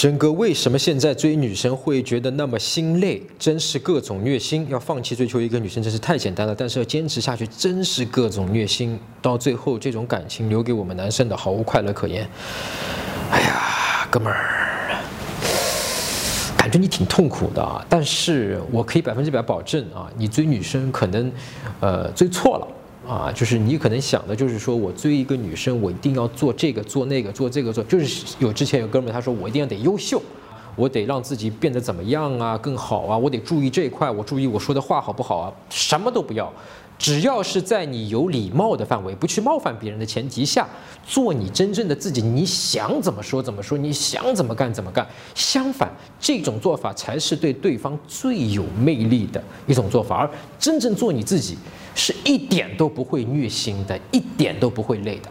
真哥为什么现在追女生会觉得那么心累？真是各种虐心。要放弃追求一个女生真是太简单了，但是要坚持下去真是各种虐心。到最后，这种感情留给我们男生的毫无快乐可言。哎呀，哥们儿，感觉你挺痛苦的啊。但是我可以百分之百保证啊，你追女生可能，呃，追错了。啊，就是你可能想的，就是说我追一个女生，我一定要做这个做那个做这个做，就是有之前有哥们他说我一定要得优秀，我得让自己变得怎么样啊更好啊，我得注意这一块，我注意我说的话好不好啊，什么都不要。只要是在你有礼貌的范围，不去冒犯别人的前提下，做你真正的自己，你想怎么说怎么说，你想怎么干怎么干。相反，这种做法才是对对方最有魅力的一种做法。而真正做你自己，是一点都不会虐心的，一点都不会累的。